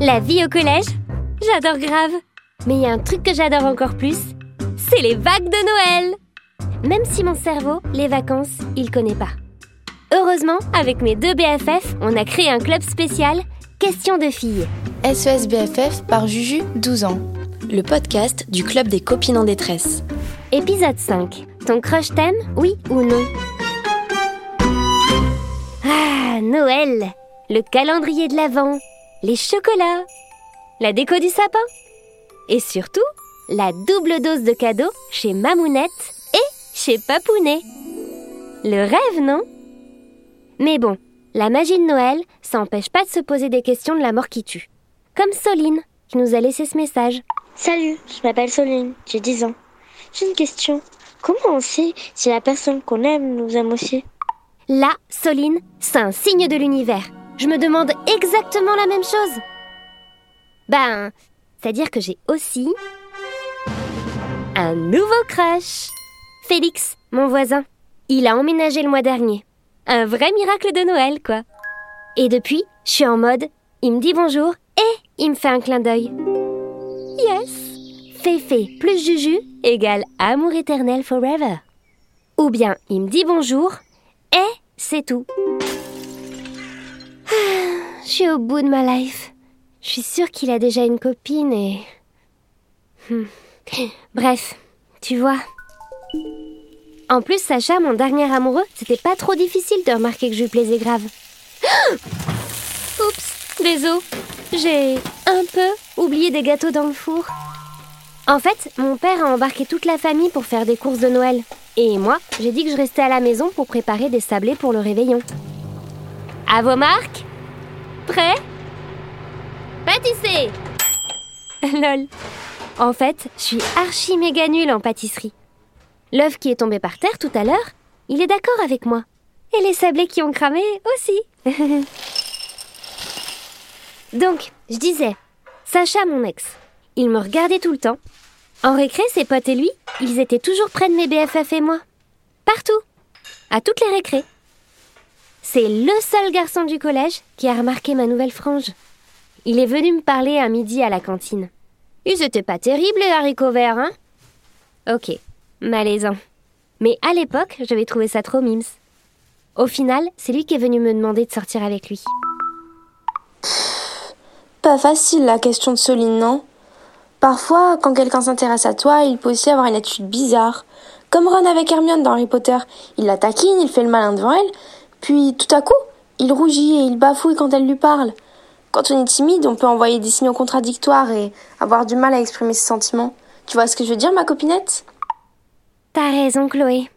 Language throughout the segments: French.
La vie au collège J'adore grave. Mais il y a un truc que j'adore encore plus, c'est les vagues de Noël. Même si mon cerveau, les vacances, il connaît pas. Heureusement, avec mes deux BFF, on a créé un club spécial Question de filles. SES BFF par Juju, 12 ans. Le podcast du club des copines en détresse. Épisode 5. Ton crush t'aime, oui ou non? Ah, Noël Le calendrier de l'Avent Les chocolats La déco du sapin Et surtout, la double dose de cadeaux chez Mamounette et chez Papounet. Le rêve, non? Mais bon, la magie de Noël, ça n'empêche pas de se poser des questions de la mort qui tue. Comme Soline, qui nous a laissé ce message. Salut, je m'appelle Soline, j'ai 10 ans. J'ai une question. Comment on sait si la personne qu'on aime nous aime aussi? Là, Soline, c'est un signe de l'univers. Je me demande exactement la même chose. Ben, c'est-à-dire que j'ai aussi un nouveau crush. Félix, mon voisin. Il a emménagé le mois dernier. Un vrai miracle de Noël, quoi. Et depuis, je suis en mode, il me dit bonjour et il me fait un clin d'œil. Yes Féfé plus Juju égale amour éternel forever. Ou bien il me dit bonjour et c'est tout. Je suis au bout de ma life. Je suis sûre qu'il a déjà une copine et... Hmm. Bref, tu vois. En plus, Sacha, mon dernier amoureux, c'était pas trop difficile de remarquer que je lui plaisais grave. Oups, désolé. J'ai un peu oublié des gâteaux dans le four. En fait, mon père a embarqué toute la famille pour faire des courses de Noël. Et moi, j'ai dit que je restais à la maison pour préparer des sablés pour le réveillon. À vos marques Prêt? Pâtisser Lol. En fait, je suis archi méga nulle en pâtisserie. L'œuf qui est tombé par terre tout à l'heure, il est d'accord avec moi. Et les sablés qui ont cramé aussi. Donc, je disais, Sacha, mon ex, il me regardait tout le temps. En récré, ses potes et lui, ils étaient toujours près de mes BFF et moi. Partout. À toutes les récrés. C'est le seul garçon du collège qui a remarqué ma nouvelle frange. Il est venu me parler à midi à la cantine. Ils étaient pas terribles, les haricots hein? Ok, malaisant. Mais à l'époque, j'avais trouvé ça trop mimes. Au final, c'est lui qui est venu me demander de sortir avec lui. Pas facile la question de Soline, non? Parfois, quand quelqu'un s'intéresse à toi, il peut aussi avoir une attitude bizarre. Comme Ron avec Hermione dans Harry Potter. Il la taquine, il fait le malin devant elle, puis tout à coup, il rougit et il bafouille quand elle lui parle. Quand on est timide, on peut envoyer des signaux contradictoires et avoir du mal à exprimer ses sentiments. Tu vois ce que je veux dire, ma copinette? T'as raison, Chloé.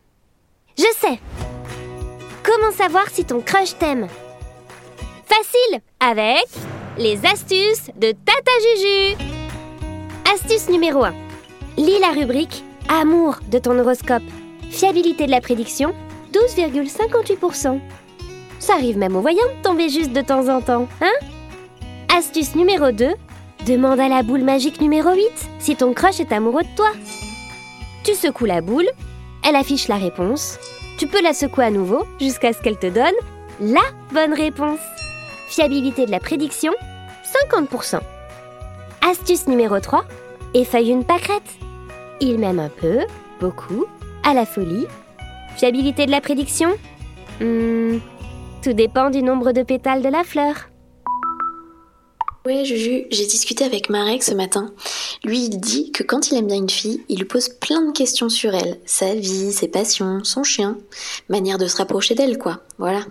Je sais. Comment savoir si ton crush t'aime? Facile avec les astuces de Tata Juju. Astuce numéro 1. Lis la rubrique Amour de ton horoscope. Fiabilité de la prédiction 12,58%. Ça arrive même aux voyants de tomber juste de temps en temps, hein? Astuce numéro 2. Demande à la boule magique numéro 8 si ton crush est amoureux de toi. Tu secoues la boule, elle affiche la réponse. Tu peux la secouer à nouveau jusqu'à ce qu'elle te donne la bonne réponse. Fiabilité de la prédiction 50%. Astuce numéro 3. Effeuille une pâquerette. Il m'aime un peu, beaucoup, à la folie. Fiabilité de la prédiction Hmm, Tout dépend du nombre de pétales de la fleur. Ouais, Juju, j'ai discuté avec Marek ce matin. Lui, il dit que quand il aime bien une fille, il lui pose plein de questions sur elle. Sa vie, ses passions, son chien. Manière de se rapprocher d'elle, quoi. Voilà.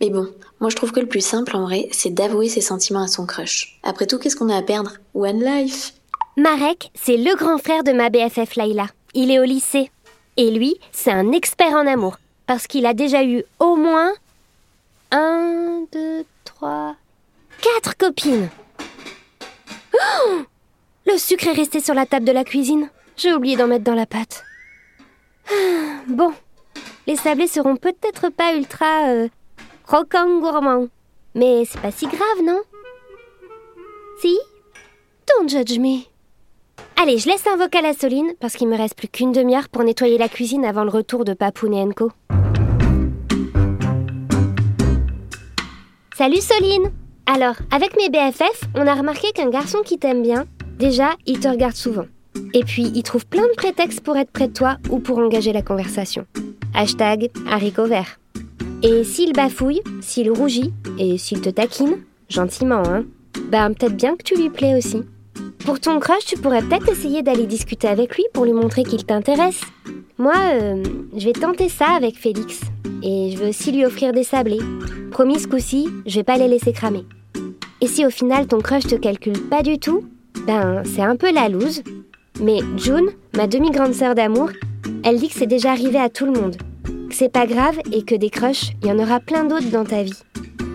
Mais bon, moi je trouve que le plus simple en vrai, c'est d'avouer ses sentiments à son crush. Après tout, qu'est-ce qu'on a à perdre? One life Marek, c'est le grand frère de ma BFF Laila. Il est au lycée. Et lui, c'est un expert en amour. Parce qu'il a déjà eu au moins... Un, deux, trois... Quatre copines Oh Le sucre est resté sur la table de la cuisine. J'ai oublié d'en mettre dans la pâte. Ah, Bon, les sablés seront peut-être pas ultra euh, croquants gourmands. Mais c'est pas si grave, non? Si? Don't judge me. Allez, je laisse un vocal à Soline parce qu'il me reste plus qu'une demi-heure pour nettoyer la cuisine avant le retour de Papoun et Enco. Salut Soline Alors, avec mes BFF, on a remarqué qu'un garçon qui t'aime bien, déjà, il te regarde souvent. Et puis, il trouve plein de prétextes pour être près de toi ou pour engager la conversation. Hashtag haricot vert. Et s'il bafouille, s'il rougit et s'il te taquine, gentiment, hein, ben peut-être bien que tu lui plais aussi. Pour ton crush, tu pourrais peut-être essayer d'aller discuter avec lui pour lui montrer qu'il t'intéresse. Moi, euh, je vais tenter ça avec Félix. Et je veux aussi lui offrir des sablés. Promis ce coup-ci, je vais pas les laisser cramer. Et si au final ton crush te calcule pas du tout, ben c'est un peu la loose. Mais June, ma demi-grande sœur d'amour, elle dit que c'est déjà arrivé à tout le monde. Que c'est pas grave et que des crushs, il y en aura plein d'autres dans ta vie.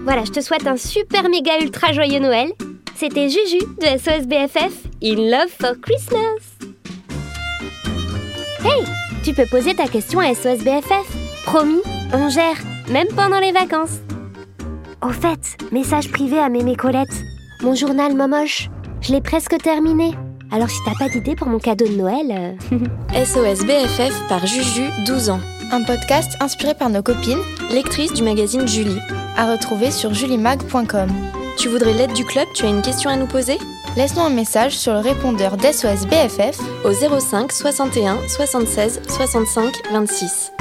Voilà, je te souhaite un super méga ultra joyeux Noël. C'était Juju de SOS BFF, In Love for Christmas. Hey, tu peux poser ta question à SOS BFF. Promis, on gère, même pendant les vacances. Au fait, message privé à Mémé Colette. Mon journal Momoche, je l'ai presque terminé. Alors si t'as pas d'idée pour mon cadeau de Noël... SOS BFF par Juju, 12 ans. Un podcast inspiré par nos copines, lectrice du magazine Julie. À retrouver sur julimag.com. Tu voudrais l'aide du club Tu as une question à nous poser? Laisse-nous un message sur le répondeur d'SOS BFF au 05 61 76 65 26.